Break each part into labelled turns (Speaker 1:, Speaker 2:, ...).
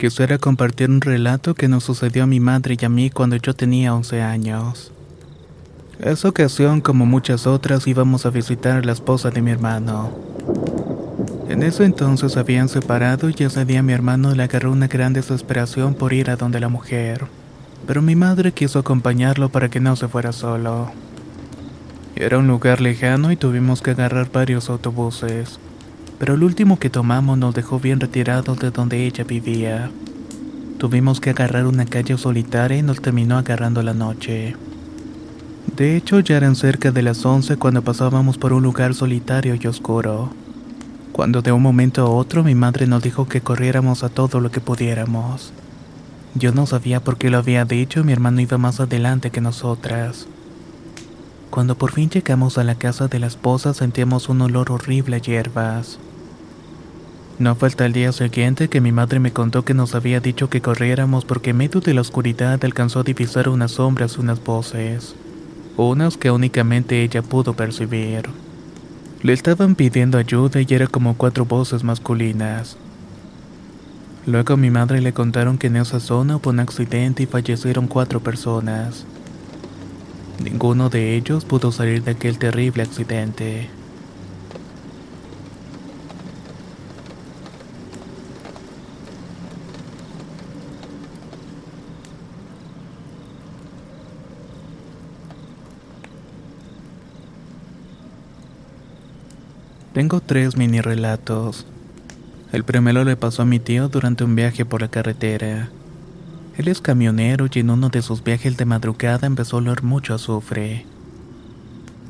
Speaker 1: Quisiera compartir un relato que nos sucedió a mi madre y a mí cuando yo tenía 11 años. Esa ocasión, como muchas otras, íbamos a visitar a la esposa de mi hermano. En ese entonces habían separado y ese día mi hermano le agarró una gran desesperación por ir a donde la mujer. Pero mi madre quiso acompañarlo para que no se fuera solo. Era un lugar lejano y tuvimos que agarrar varios autobuses pero el último que tomamos nos dejó bien retirados de donde ella vivía. Tuvimos que agarrar una calle solitaria y nos terminó agarrando la noche. De hecho, ya eran cerca de las 11 cuando pasábamos por un lugar solitario y oscuro. Cuando de un momento a otro mi madre nos dijo que corriéramos a todo lo que pudiéramos. Yo no sabía por qué lo había dicho mi hermano iba más adelante que nosotras. Cuando por fin llegamos a la casa de la esposa sentíamos un olor horrible a hierbas. No fue hasta el día siguiente que mi madre me contó que nos había dicho que corriéramos porque en medio de la oscuridad alcanzó a divisar unas sombras y unas voces, unas que únicamente ella pudo percibir. Le estaban pidiendo ayuda y era como cuatro voces masculinas. Luego a mi madre le contaron que en esa zona hubo un accidente y fallecieron cuatro personas. Ninguno de ellos pudo salir de aquel terrible accidente. Tengo tres mini relatos. El primero le pasó a mi tío durante un viaje por la carretera. Él es camionero y en uno de sus viajes de madrugada empezó a oler mucho azufre.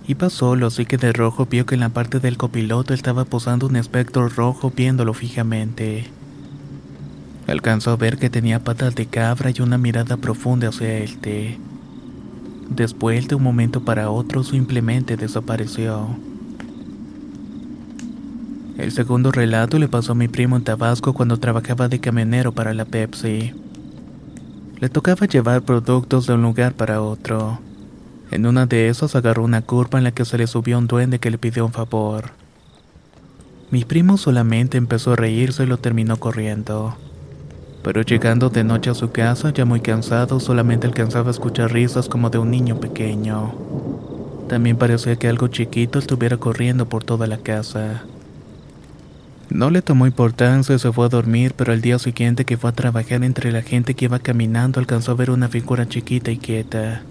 Speaker 1: Iba solo, así que de rojo vio que en la parte del copiloto estaba posando un espectro rojo viéndolo fijamente. Alcanzó a ver que tenía patas de cabra y una mirada profunda hacia él. Después, de un momento para otro, simplemente desapareció. El segundo relato le pasó a mi primo en Tabasco cuando trabajaba de camionero para la Pepsi. Le tocaba llevar productos de un lugar para otro. En una de esas agarró una curva en la que se le subió un duende que le pidió un favor. Mi primo solamente empezó a reírse y lo terminó corriendo. Pero llegando de noche a su casa, ya muy cansado, solamente alcanzaba a escuchar risas como de un niño pequeño. También parecía que algo chiquito estuviera corriendo por toda la casa. No le tomó importancia y se fue a dormir, pero al día siguiente que fue a trabajar entre la gente que iba caminando alcanzó a ver una figura chiquita y quieta.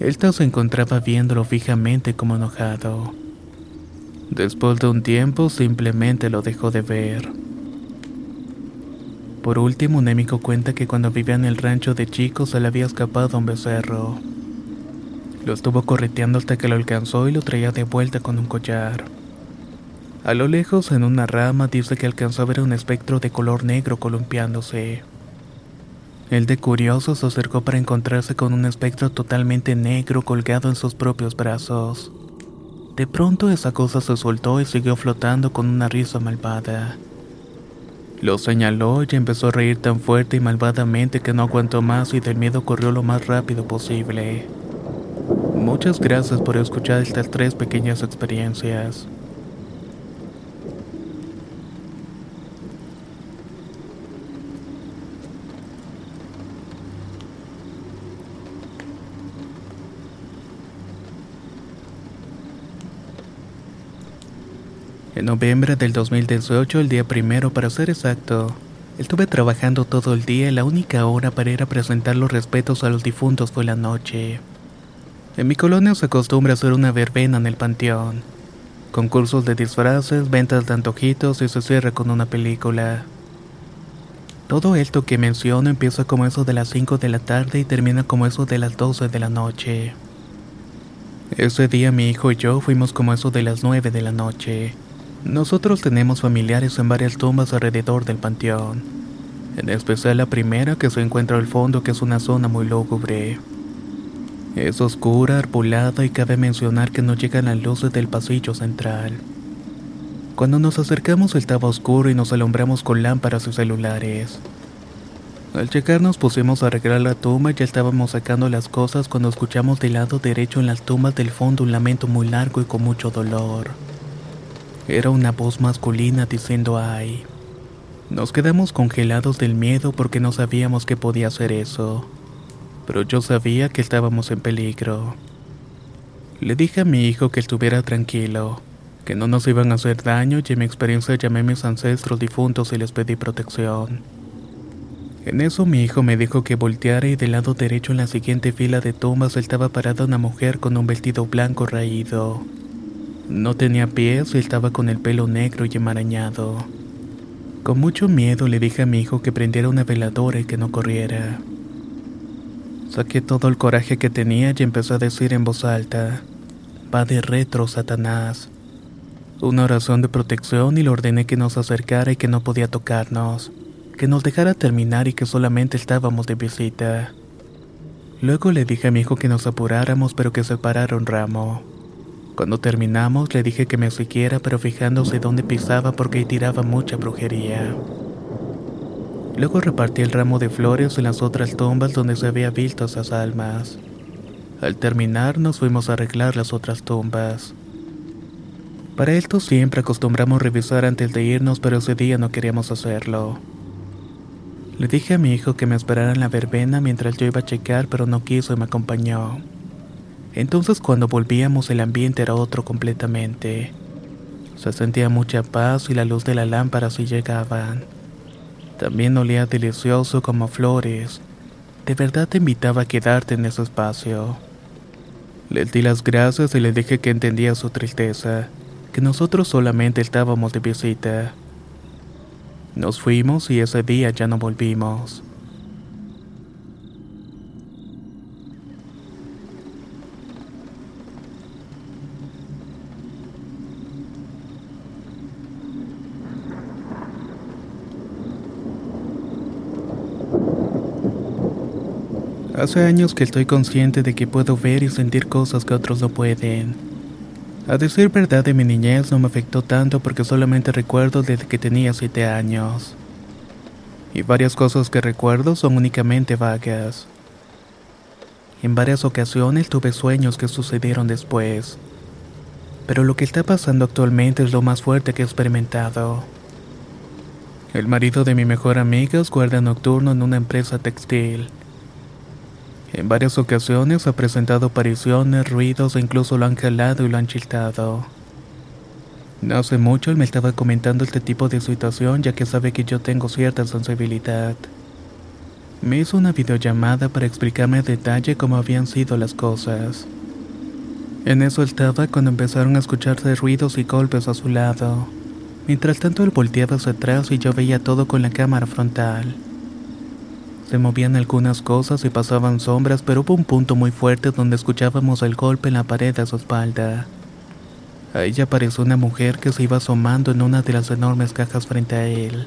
Speaker 1: Esta se encontraba viéndolo fijamente como enojado. Después de un tiempo simplemente lo dejó de ver. Por último, un amigo cuenta que cuando vivía en el rancho de chicos se le había escapado un becerro. Lo estuvo correteando hasta que lo alcanzó y lo traía de vuelta con un collar. A lo lejos, en una rama, dice que alcanzó a ver un espectro de color negro columpiándose. El de curioso se acercó para encontrarse con un espectro totalmente negro colgado en sus propios brazos. De pronto esa cosa se soltó y siguió flotando con una risa malvada. Lo señaló y empezó a reír tan fuerte y malvadamente que no aguantó más y del miedo corrió lo más rápido posible. Muchas gracias por escuchar estas tres pequeñas experiencias. En noviembre del 2018, el día primero para ser exacto, estuve trabajando todo el día y la única hora para ir a presentar los respetos a los difuntos fue la noche. En mi colonia se acostumbra hacer una verbena en el panteón. Concursos de disfraces, ventas de antojitos y se cierra con una película. Todo esto que menciono empieza como eso de las 5 de la tarde y termina como eso de las 12 de la noche. Ese día mi hijo y yo fuimos como eso de las 9 de la noche. Nosotros tenemos familiares en varias tumbas alrededor del panteón, en especial la primera que se encuentra al fondo que es una zona muy lúgubre. Es oscura, arbolada y cabe mencionar que no llegan las luces del pasillo central. Cuando nos acercamos estaba oscuro y nos alumbramos con lámparas y celulares. Al llegar nos pusimos a arreglar la tumba y ya estábamos sacando las cosas cuando escuchamos del lado derecho en las tumbas del fondo un lamento muy largo y con mucho dolor. Era una voz masculina diciendo ay. Nos quedamos congelados del miedo porque no sabíamos que podía hacer eso. Pero yo sabía que estábamos en peligro. Le dije a mi hijo que estuviera tranquilo, que no nos iban a hacer daño y en mi experiencia llamé a mis ancestros difuntos y les pedí protección. En eso mi hijo me dijo que volteara y del lado derecho en la siguiente fila de tumbas estaba parada una mujer con un vestido blanco raído. No tenía pies y estaba con el pelo negro y enmarañado. Con mucho miedo le dije a mi hijo que prendiera una veladora y que no corriera. Saqué todo el coraje que tenía y empezó a decir en voz alta, va de retro, Satanás. Una oración de protección y le ordené que nos acercara y que no podía tocarnos que nos dejara terminar y que solamente estábamos de visita. Luego le dije a mi hijo que nos apuráramos pero que separara un ramo. Cuando terminamos le dije que me siguiera pero fijándose dónde pisaba porque tiraba mucha brujería. Luego repartí el ramo de flores en las otras tumbas donde se había visto esas almas. Al terminar nos fuimos a arreglar las otras tumbas. Para esto siempre acostumbramos revisar antes de irnos pero ese día no queríamos hacerlo. Le dije a mi hijo que me esperara en la verbena mientras yo iba a checar, pero no quiso y me acompañó. Entonces cuando volvíamos el ambiente era otro completamente. Se sentía mucha paz y la luz de la lámpara sí llegaban. También olía delicioso como flores. De verdad te invitaba a quedarte en ese espacio. Le di las gracias y le dije que entendía su tristeza, que nosotros solamente estábamos de visita. Nos fuimos y ese día ya no volvimos. Hace años que estoy consciente de que puedo ver y sentir cosas que otros no pueden. A decir verdad de mi niñez no me afectó tanto porque solamente recuerdo desde que tenía 7 años. Y varias cosas que recuerdo son únicamente vagas. En varias ocasiones tuve sueños que sucedieron después. Pero lo que está pasando actualmente es lo más fuerte que he experimentado. El marido de mi mejor amiga es guardia nocturno en una empresa textil. En varias ocasiones ha presentado apariciones, ruidos e incluso lo han jalado y lo han chiltado. No hace mucho él me estaba comentando este tipo de situación ya que sabe que yo tengo cierta sensibilidad. Me hizo una videollamada para explicarme a detalle cómo habían sido las cosas. En eso estaba cuando empezaron a escucharse ruidos y golpes a su lado. Mientras tanto él volteaba hacia atrás y yo veía todo con la cámara frontal. Se movían algunas cosas y pasaban sombras, pero hubo un punto muy fuerte donde escuchábamos el golpe en la pared a su espalda. Ahí apareció una mujer que se iba asomando en una de las enormes cajas frente a él.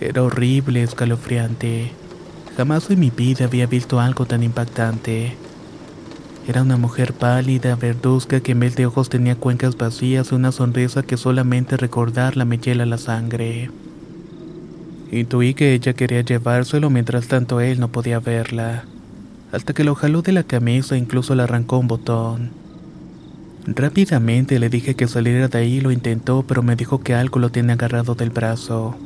Speaker 1: Era horrible, escalofriante. Jamás en mi vida había visto algo tan impactante. Era una mujer pálida, verduzca, que en vez de ojos tenía cuencas vacías y una sonrisa que solamente recordarla me hiela la sangre. Intuí que ella quería llevárselo mientras tanto él no podía verla, hasta que lo jaló de la camisa e incluso le arrancó un botón. Rápidamente le dije que saliera de ahí lo intentó, pero me dijo que algo lo tiene agarrado del brazo.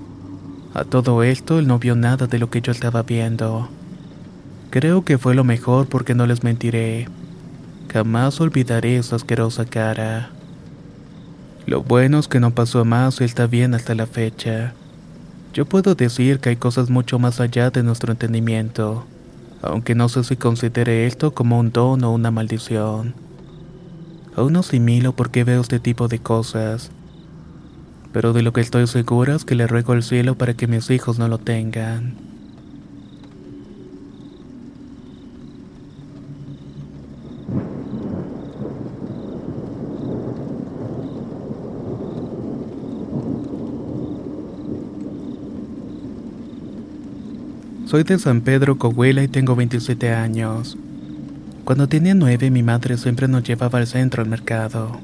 Speaker 1: A todo esto él no vio nada de lo que yo estaba viendo. Creo que fue lo mejor porque no les mentiré. Jamás olvidaré esa asquerosa cara. Lo bueno es que no pasó más y está bien hasta la fecha. Yo puedo decir que hay cosas mucho más allá de nuestro entendimiento, aunque no sé si considere esto como un don o una maldición. Aún no asimilo por qué veo este tipo de cosas, pero de lo que estoy seguro es que le ruego al cielo para que mis hijos no lo tengan. Soy de San Pedro Coahuila y tengo 27 años. Cuando tenía 9 mi madre siempre nos llevaba al centro al mercado.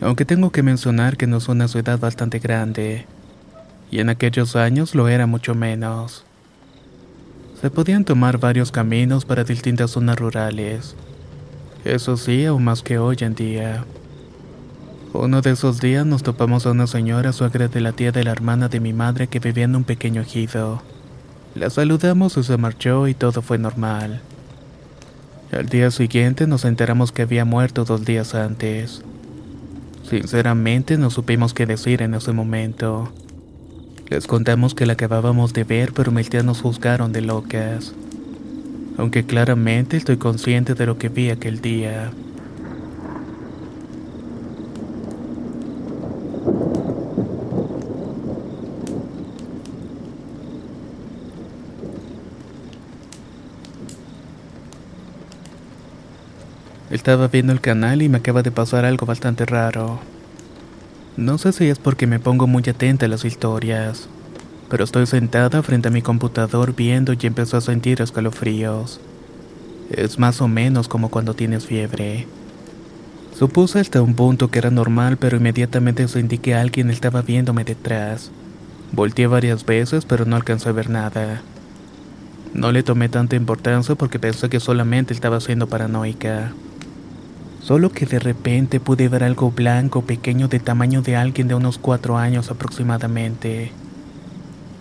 Speaker 1: Aunque tengo que mencionar que no es una ciudad bastante grande, y en aquellos años lo era mucho menos. Se podían tomar varios caminos para distintas zonas rurales. Eso sí, aún más que hoy en día. Uno de esos días nos topamos a una señora suegra de la tía de la hermana de mi madre que vivía en un pequeño ejido. La saludamos y se marchó y todo fue normal. Al día siguiente nos enteramos que había muerto dos días antes. Sinceramente no supimos qué decir en ese momento. Les contamos que la acabábamos de ver, pero mis tías nos juzgaron de locas. Aunque claramente estoy consciente de lo que vi aquel día. Estaba viendo el canal y me acaba de pasar algo bastante raro. No sé si es porque me pongo muy atenta a las historias, pero estoy sentada frente a mi computador viendo y empezó a sentir escalofríos. Es más o menos como cuando tienes fiebre. Supuse hasta un punto que era normal, pero inmediatamente sentí que alguien estaba viéndome detrás. Volteé varias veces, pero no alcancé a ver nada. No le tomé tanta importancia porque pensé que solamente estaba siendo paranoica. Solo que de repente pude ver algo blanco pequeño de tamaño de alguien de unos cuatro años aproximadamente.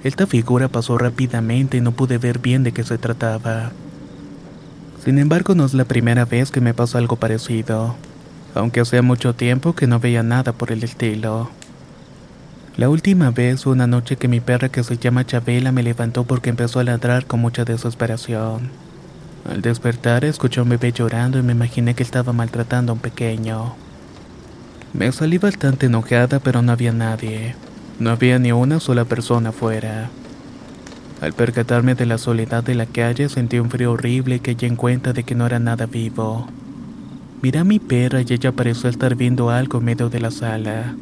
Speaker 1: Esta figura pasó rápidamente y no pude ver bien de qué se trataba. Sin embargo, no es la primera vez que me pasó algo parecido, aunque hacía mucho tiempo que no veía nada por el estilo. La última vez fue una noche que mi perra que se llama Chabela me levantó porque empezó a ladrar con mucha desesperación. Al despertar escuché a un bebé llorando y me imaginé que estaba maltratando a un pequeño. Me salí bastante enojada pero no había nadie. No había ni una sola persona afuera. Al percatarme de la soledad de la calle sentí un frío horrible y caí en cuenta de que no era nada vivo. Miré a mi perra y ella pareció estar viendo algo en medio de la sala.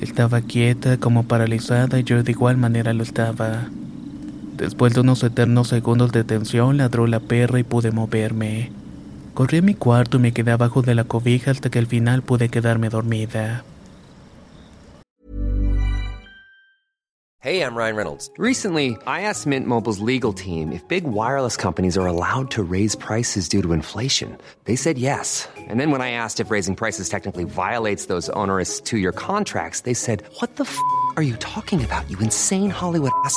Speaker 1: Estaba quieta, como paralizada y yo de igual manera lo estaba. Después de unos eternos segundos de tensión, ladró la perra y pude moverme. Corrí a mi cuarto y me quedé abajo de la cobija hasta que al final pude quedarme dormida.
Speaker 2: Hey, I'm Ryan Reynolds. Recently, I asked Mint Mobile's legal team if big wireless companies are allowed to raise prices due to inflation. They said yes. And then when I asked if raising prices technically violates those onerous two year contracts, they said, What the f are you talking about, you insane Hollywood ass?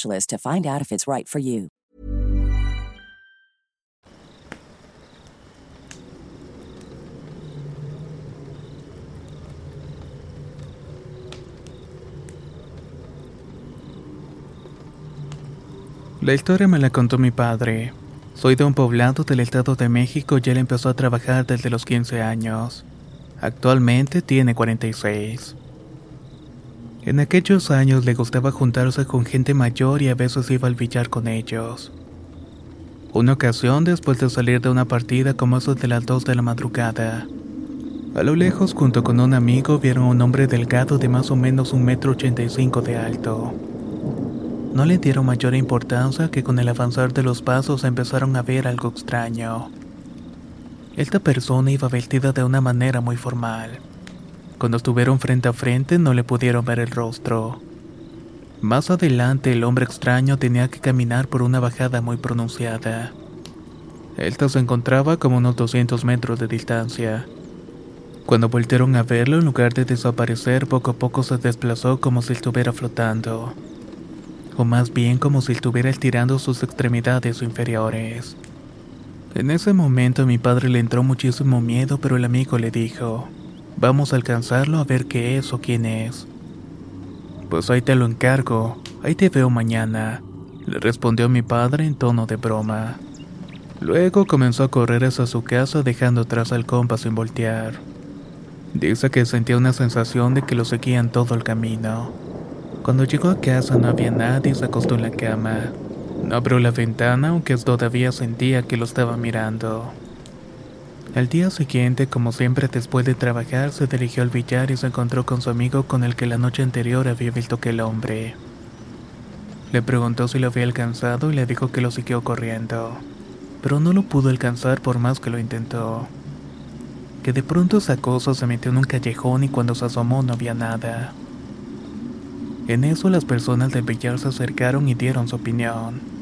Speaker 3: specialist to find out if it's right for you.
Speaker 1: La historia me la contó mi padre. Soy de un poblado del Estado de México y él empezó a trabajar desde los 15 años. Actualmente tiene 46. En aquellos años le gustaba juntarse con gente mayor y a veces iba al billar con ellos. Una ocasión, después de salir de una partida como eso de las 2 de la madrugada, a lo lejos, junto con un amigo, vieron a un hombre delgado de más o menos un metro ochenta y cinco de alto. No le dieron mayor importancia que con el avanzar de los pasos empezaron a ver algo extraño. Esta persona iba vestida de una manera muy formal. Cuando estuvieron frente a frente no le pudieron ver el rostro. Más adelante el hombre extraño tenía que caminar por una bajada muy pronunciada. Esta se encontraba como unos 200 metros de distancia. Cuando voltearon a verlo, en lugar de desaparecer, poco a poco se desplazó como si estuviera flotando o más bien como si estuviera estirando sus extremidades inferiores. En ese momento mi padre le entró muchísimo miedo, pero el amigo le dijo, vamos a alcanzarlo a ver qué es o quién es. Pues ahí te lo encargo, ahí te veo mañana, le respondió mi padre en tono de broma. Luego comenzó a correr hacia su casa dejando atrás al compa sin voltear. Dice que sentía una sensación de que lo seguían todo el camino. Cuando llegó a casa no había nadie y se acostó en la cama. No abrió la ventana aunque todavía sentía que lo estaba mirando. Al día siguiente, como siempre después de trabajar, se dirigió al billar y se encontró con su amigo con el que la noche anterior había visto que el hombre. Le preguntó si lo había alcanzado y le dijo que lo siguió corriendo, pero no lo pudo alcanzar por más que lo intentó. Que de pronto esa cosa se metió en un callejón y cuando se asomó no había nada. En eso las personas del billar se acercaron y dieron su opinión.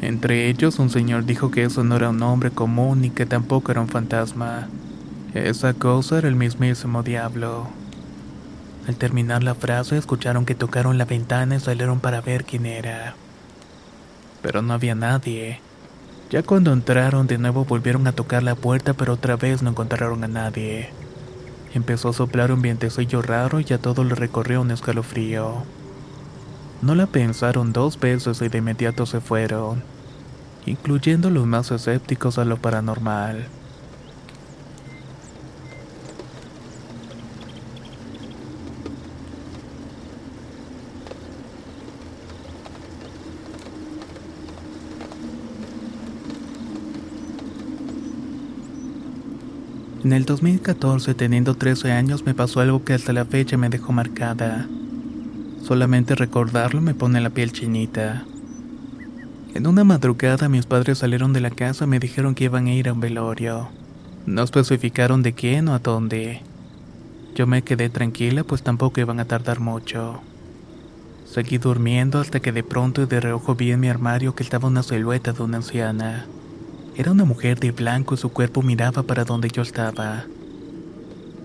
Speaker 1: Entre ellos un señor dijo que eso no era un hombre común ni que tampoco era un fantasma. Esa cosa era el mismísimo diablo. Al terminar la frase escucharon que tocaron la ventana y salieron para ver quién era. Pero no había nadie. Ya cuando entraron de nuevo volvieron a tocar la puerta pero otra vez no encontraron a nadie. Empezó a soplar un vientecillo raro y a todo le recorrió un escalofrío. No la pensaron dos veces y de inmediato se fueron, incluyendo los más escépticos a lo paranormal. En el 2014, teniendo 13 años, me pasó algo que hasta la fecha me dejó marcada. Solamente recordarlo me pone la piel chinita. En una madrugada mis padres salieron de la casa y me dijeron que iban a ir a un velorio. No especificaron de quién o a dónde. Yo me quedé tranquila pues tampoco iban a tardar mucho. Seguí durmiendo hasta que de pronto de reojo vi en mi armario que estaba una silueta de una anciana. Era una mujer de blanco y su cuerpo miraba para donde yo estaba.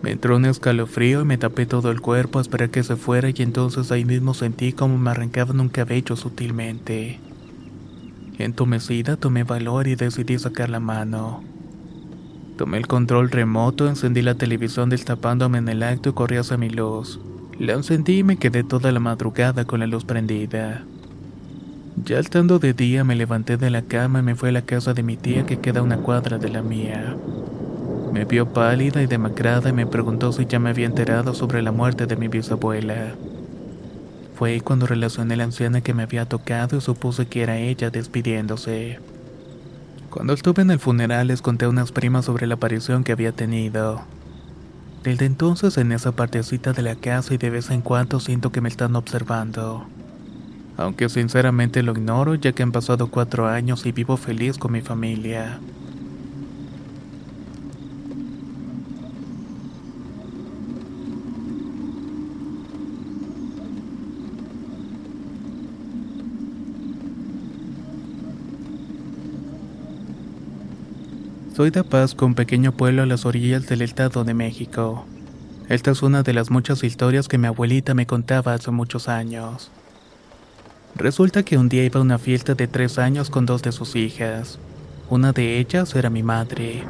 Speaker 1: Me entró un escalofrío y me tapé todo el cuerpo a esperar que se fuera y entonces ahí mismo sentí como me arrancaban un cabello sutilmente. Entumecida tomé valor y decidí sacar la mano. Tomé el control remoto, encendí la televisión destapándome en el acto y corrí hacia mi luz. La encendí y me quedé toda la madrugada con la luz prendida. Ya estando de día me levanté de la cama y me fui a la casa de mi tía que queda a una cuadra de la mía. Me vio pálida y demacrada y me preguntó si ya me había enterado sobre la muerte de mi bisabuela. Fue ahí cuando relacioné la anciana que me había tocado y supuse que era ella despidiéndose. Cuando estuve en el funeral les conté a unas primas sobre la aparición que había tenido. Desde entonces en esa partecita de la casa y de vez en cuando siento que me están observando. Aunque sinceramente lo ignoro ya que han pasado cuatro años y vivo feliz con mi familia. Soy de Pasco, un pequeño pueblo a las orillas del Estado de México. Esta es una de las muchas historias que mi abuelita me contaba hace muchos años. Resulta que un día iba a una fiesta de tres años con dos de sus hijas. Una de ellas era mi madre.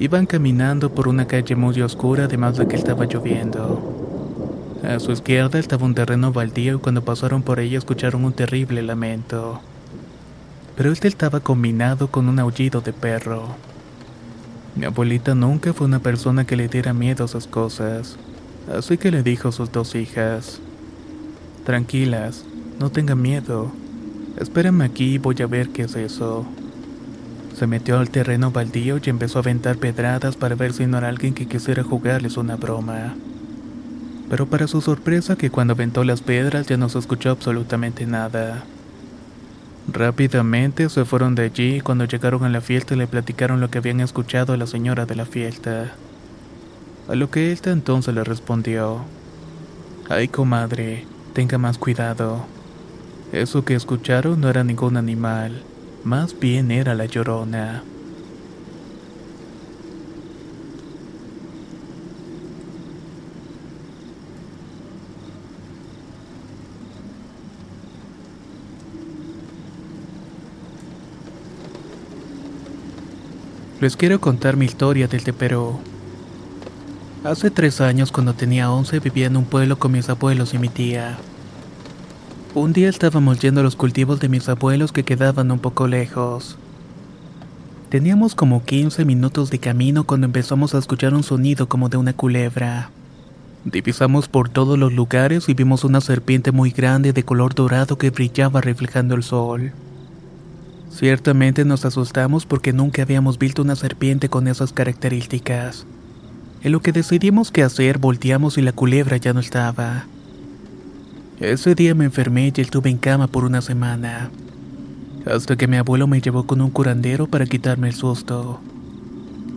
Speaker 1: Iban caminando por una calle muy oscura además de que estaba lloviendo. A su izquierda estaba un terreno baldío y cuando pasaron por ella escucharon un terrible lamento. Pero este estaba combinado con un aullido de perro. Mi abuelita nunca fue una persona que le diera miedo a esas cosas, así que le dijo a sus dos hijas, Tranquilas, no tengan miedo, espérenme aquí y voy a ver qué es eso. Se metió al terreno baldío y empezó a aventar pedradas para ver si no era alguien que quisiera jugarles una broma. Pero para su sorpresa que cuando aventó las piedras ya no se escuchó absolutamente nada. Rápidamente se fueron de allí y cuando llegaron a la fiesta le platicaron lo que habían escuchado a la señora de la fiesta. A lo que esta entonces le respondió, Ay comadre, tenga más cuidado. Eso que escucharon no era ningún animal, más bien era la llorona. Les quiero contar mi historia desde Perú. Hace tres años, cuando tenía 11, vivía en un pueblo con mis abuelos y mi tía. Un día estábamos yendo a los cultivos de mis abuelos que quedaban un poco lejos. Teníamos como 15 minutos de camino cuando empezamos a escuchar un sonido como de una culebra. Divisamos por todos los lugares y vimos una serpiente muy grande de color dorado que brillaba reflejando el sol. Ciertamente nos asustamos porque nunca habíamos visto una serpiente con esas características. En lo que decidimos qué hacer, volteamos y la culebra ya no estaba. Ese día me enfermé y estuve en cama por una semana. Hasta que mi abuelo me llevó con un curandero para quitarme el susto.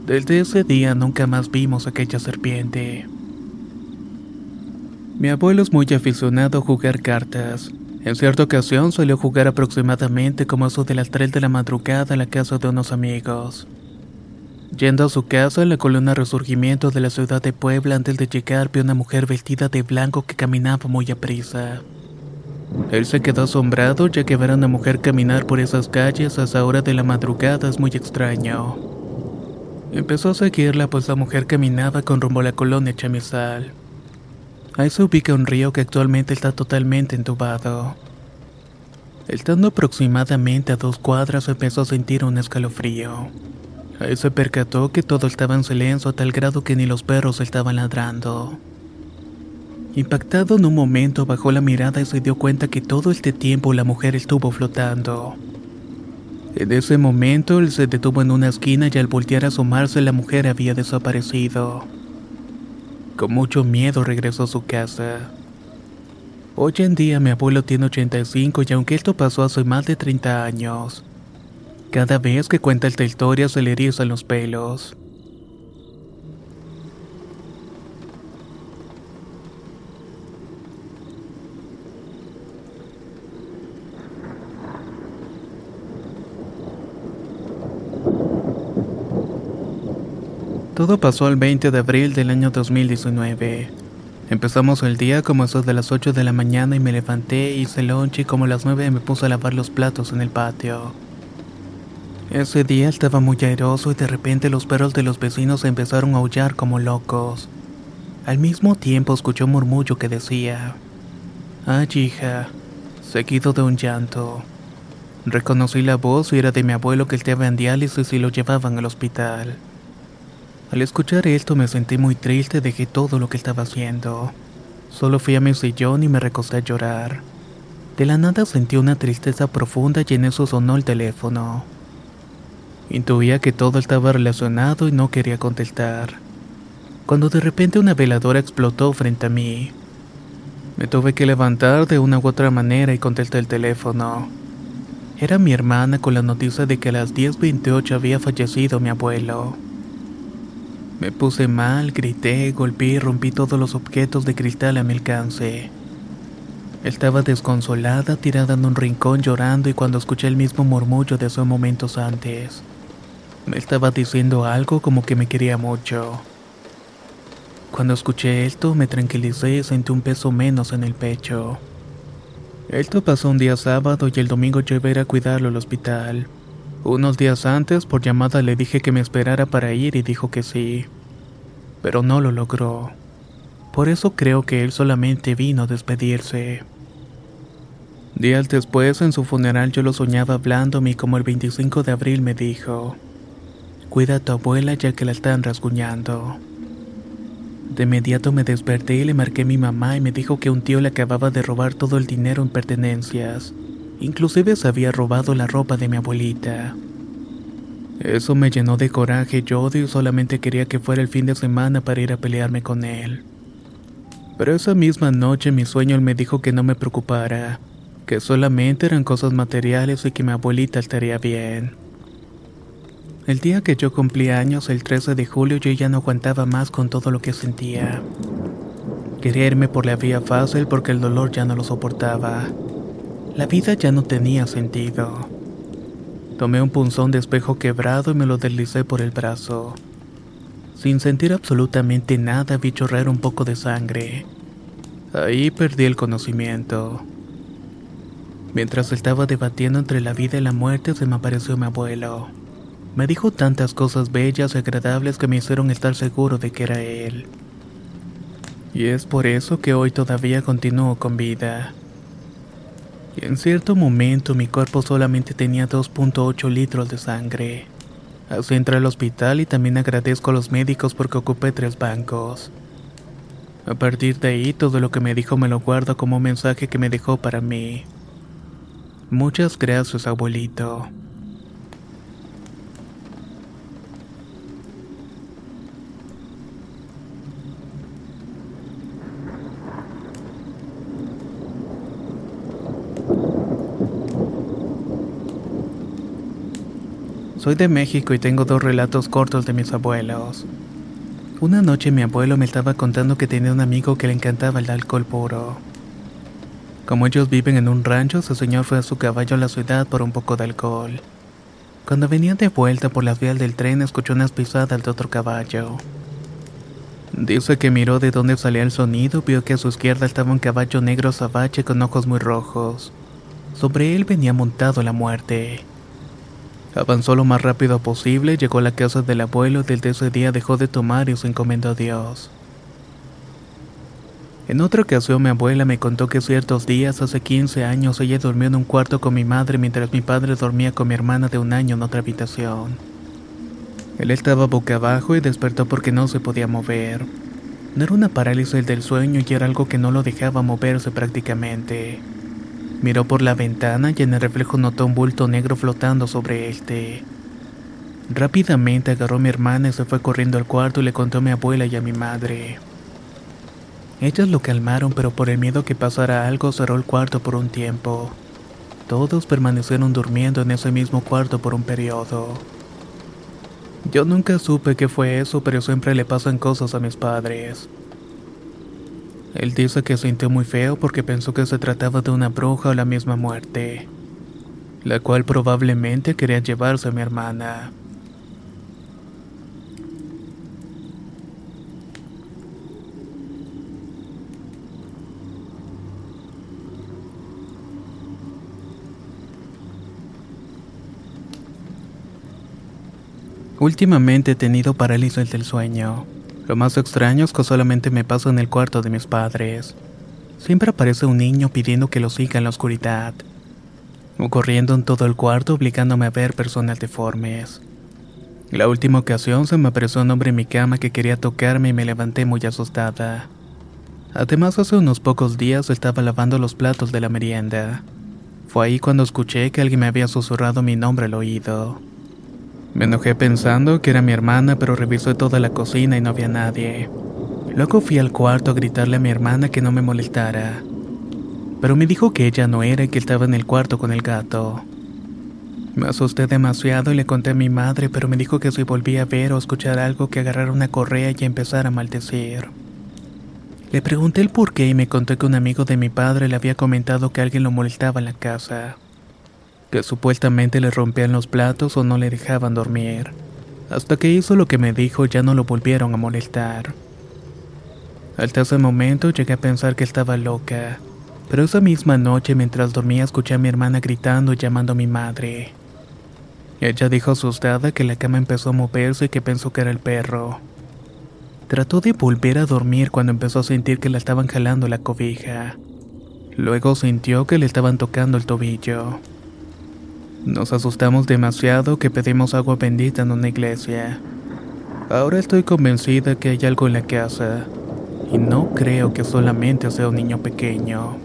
Speaker 1: Desde ese día nunca más vimos aquella serpiente. Mi abuelo es muy aficionado a jugar cartas. En cierta ocasión salió a jugar aproximadamente como eso de las 3 de la madrugada a la casa de unos amigos. Yendo a su casa en la colonia Resurgimiento de la ciudad de Puebla antes de llegar vio una mujer vestida de blanco que caminaba muy a prisa. Él se quedó asombrado ya que ver a una mujer caminar por esas calles a esa hora de la madrugada es muy extraño. Empezó a seguirla pues la mujer caminaba con rumbo a la colonia Chamizal. Ahí se ubica un río que actualmente está totalmente entubado. Estando aproximadamente a dos cuadras empezó a sentir un escalofrío. Ahí se percató que todo estaba en silencio a tal grado que ni los perros estaban ladrando. Impactado en un momento bajó la mirada y se dio cuenta que todo este tiempo la mujer estuvo flotando. En ese momento él se detuvo en una esquina y al voltear a asomarse la mujer había desaparecido. Con mucho miedo regresó a su casa. Hoy en día mi abuelo tiene 85 y aunque esto pasó hace más de 30 años, cada vez que cuenta esta historia se le erizan los pelos. Todo pasó el 20 de abril del año 2019. Empezamos el día como eso de las 8 de la mañana y me levanté, hice lunch y como a las 9 me puse a lavar los platos en el patio. Ese día estaba muy airoso y de repente los perros de los vecinos empezaron a aullar como locos. Al mismo tiempo escuché un murmullo que decía, Ay hija, seguido de un llanto. Reconocí la voz y era de mi abuelo que estaba en diálisis y lo llevaban al hospital. Al escuchar esto me sentí muy triste dejé todo lo que estaba haciendo. Solo fui a mi sillón y me recosté a llorar. De la nada sentí una tristeza profunda y en eso sonó el teléfono. Intuía que todo estaba relacionado y no quería contestar. Cuando de repente una veladora explotó frente a mí. Me tuve que levantar de una u otra manera y contesté el teléfono. Era mi hermana con la noticia de que a las 10.28 había fallecido mi abuelo. Me puse mal, grité, golpeé y rompí todos los objetos de cristal a mi alcance. Estaba desconsolada, tirada en un rincón llorando y cuando escuché el mismo murmullo de esos momentos antes, me estaba diciendo algo como que me quería mucho. Cuando escuché esto me tranquilicé y sentí un peso menos en el pecho. Esto pasó un día sábado y el domingo yo iba a ir a cuidarlo al hospital. Unos días antes, por llamada le dije que me esperara para ir y dijo que sí. Pero no lo logró. Por eso creo que él solamente vino a despedirse. Días después, en su funeral, yo lo soñaba hablándome y como el 25 de abril me dijo, cuida a tu abuela ya que la están rasguñando. De inmediato me desperté y le marqué a mi mamá y me dijo que un tío le acababa de robar todo el dinero en pertenencias. Inclusive se había robado la ropa de mi abuelita. Eso me llenó de coraje y odio y solamente quería que fuera el fin de semana para ir a pelearme con él. Pero esa misma noche mi sueño él me dijo que no me preocupara, que solamente eran cosas materiales y que mi abuelita estaría bien. El día que yo cumplí años, el 13 de julio, yo ya no aguantaba más con todo lo que sentía. Quería irme por la vía fácil porque el dolor ya no lo soportaba. La vida ya no tenía sentido. Tomé un punzón de espejo quebrado y me lo deslicé por el brazo. Sin sentir absolutamente nada vi chorrear un poco de sangre. Ahí perdí el conocimiento. Mientras estaba debatiendo entre la vida y la muerte se me apareció mi abuelo. Me dijo tantas cosas bellas y agradables que me hicieron estar seguro de que era él. Y es por eso que hoy todavía continúo con vida. En cierto momento mi cuerpo solamente tenía 2.8 litros de sangre. Así entré al hospital y también agradezco a los médicos porque ocupé tres bancos. A partir de ahí todo lo que me dijo me lo guardo como un mensaje que me dejó para mí. Muchas gracias, abuelito. Soy de México y tengo dos relatos cortos de mis abuelos. Una noche mi abuelo me estaba contando que tenía un amigo que le encantaba el alcohol puro. Como ellos viven en un rancho, su señor fue a su caballo a la ciudad por un poco de alcohol. Cuando venía de vuelta por las vías del tren, escuchó unas pisadas de otro caballo. Dice que miró de dónde salía el sonido, vio que a su izquierda estaba un caballo negro sabache con ojos muy rojos. Sobre él venía montado la muerte. Avanzó lo más rápido posible, llegó a la casa del abuelo y desde ese día dejó de tomar y se encomendó a Dios. En otra ocasión mi abuela me contó que ciertos días, hace 15 años, ella durmió en un cuarto con mi madre mientras mi padre dormía con mi hermana de un año en otra habitación. Él estaba boca abajo y despertó porque no se podía mover. No era una parálisis del sueño y era algo que no lo dejaba moverse prácticamente. Miró por la ventana y en el reflejo notó un bulto negro flotando sobre este. Rápidamente agarró a mi hermana y se fue corriendo al cuarto y le contó a mi abuela y a mi madre. Ellas lo calmaron, pero por el miedo que pasara algo cerró el cuarto por un tiempo. Todos permanecieron durmiendo en ese mismo cuarto por un periodo. Yo nunca supe qué fue eso, pero siempre le pasan cosas a mis padres. Él dice que sintió muy feo porque pensó que se trataba de una bruja o la misma muerte, la cual probablemente quería llevarse a mi hermana. Últimamente he tenido parálisis del sueño. Lo más extraño es que solamente me pasa en el cuarto de mis padres. Siempre aparece un niño pidiendo que lo siga en la oscuridad, o corriendo en todo el cuarto obligándome a ver personas deformes. La última ocasión se me apareció un hombre en mi cama que quería tocarme y me levanté muy asustada. Además, hace unos pocos días estaba lavando los platos de la merienda. Fue ahí cuando escuché que alguien me había susurrado mi nombre al oído. Me enojé pensando que era mi hermana, pero revisé toda la cocina y no había nadie. Luego fui al cuarto a gritarle a mi hermana que no me molestara. Pero me dijo que ella no era y que estaba en el cuarto con el gato. Me asusté demasiado y le conté a mi madre, pero me dijo que si volvía a ver o escuchar algo que agarrara una correa y empezara a maldecir. Le pregunté el por qué y me contó que un amigo de mi padre le había comentado que alguien lo molestaba en la casa que supuestamente le rompían los platos o no le dejaban dormir. Hasta que hizo lo que me dijo ya no lo volvieron a molestar. Hasta ese momento llegué a pensar que estaba loca, pero esa misma noche mientras dormía escuché a mi hermana gritando y llamando a mi madre. Ella dijo asustada que la cama empezó a moverse y que pensó que era el perro. Trató de volver a dormir cuando empezó a sentir que la estaban jalando la cobija. Luego sintió que le estaban tocando el tobillo. Nos asustamos demasiado que pedimos agua bendita en una iglesia. Ahora estoy convencida que hay algo en la casa y no creo que solamente sea un niño pequeño.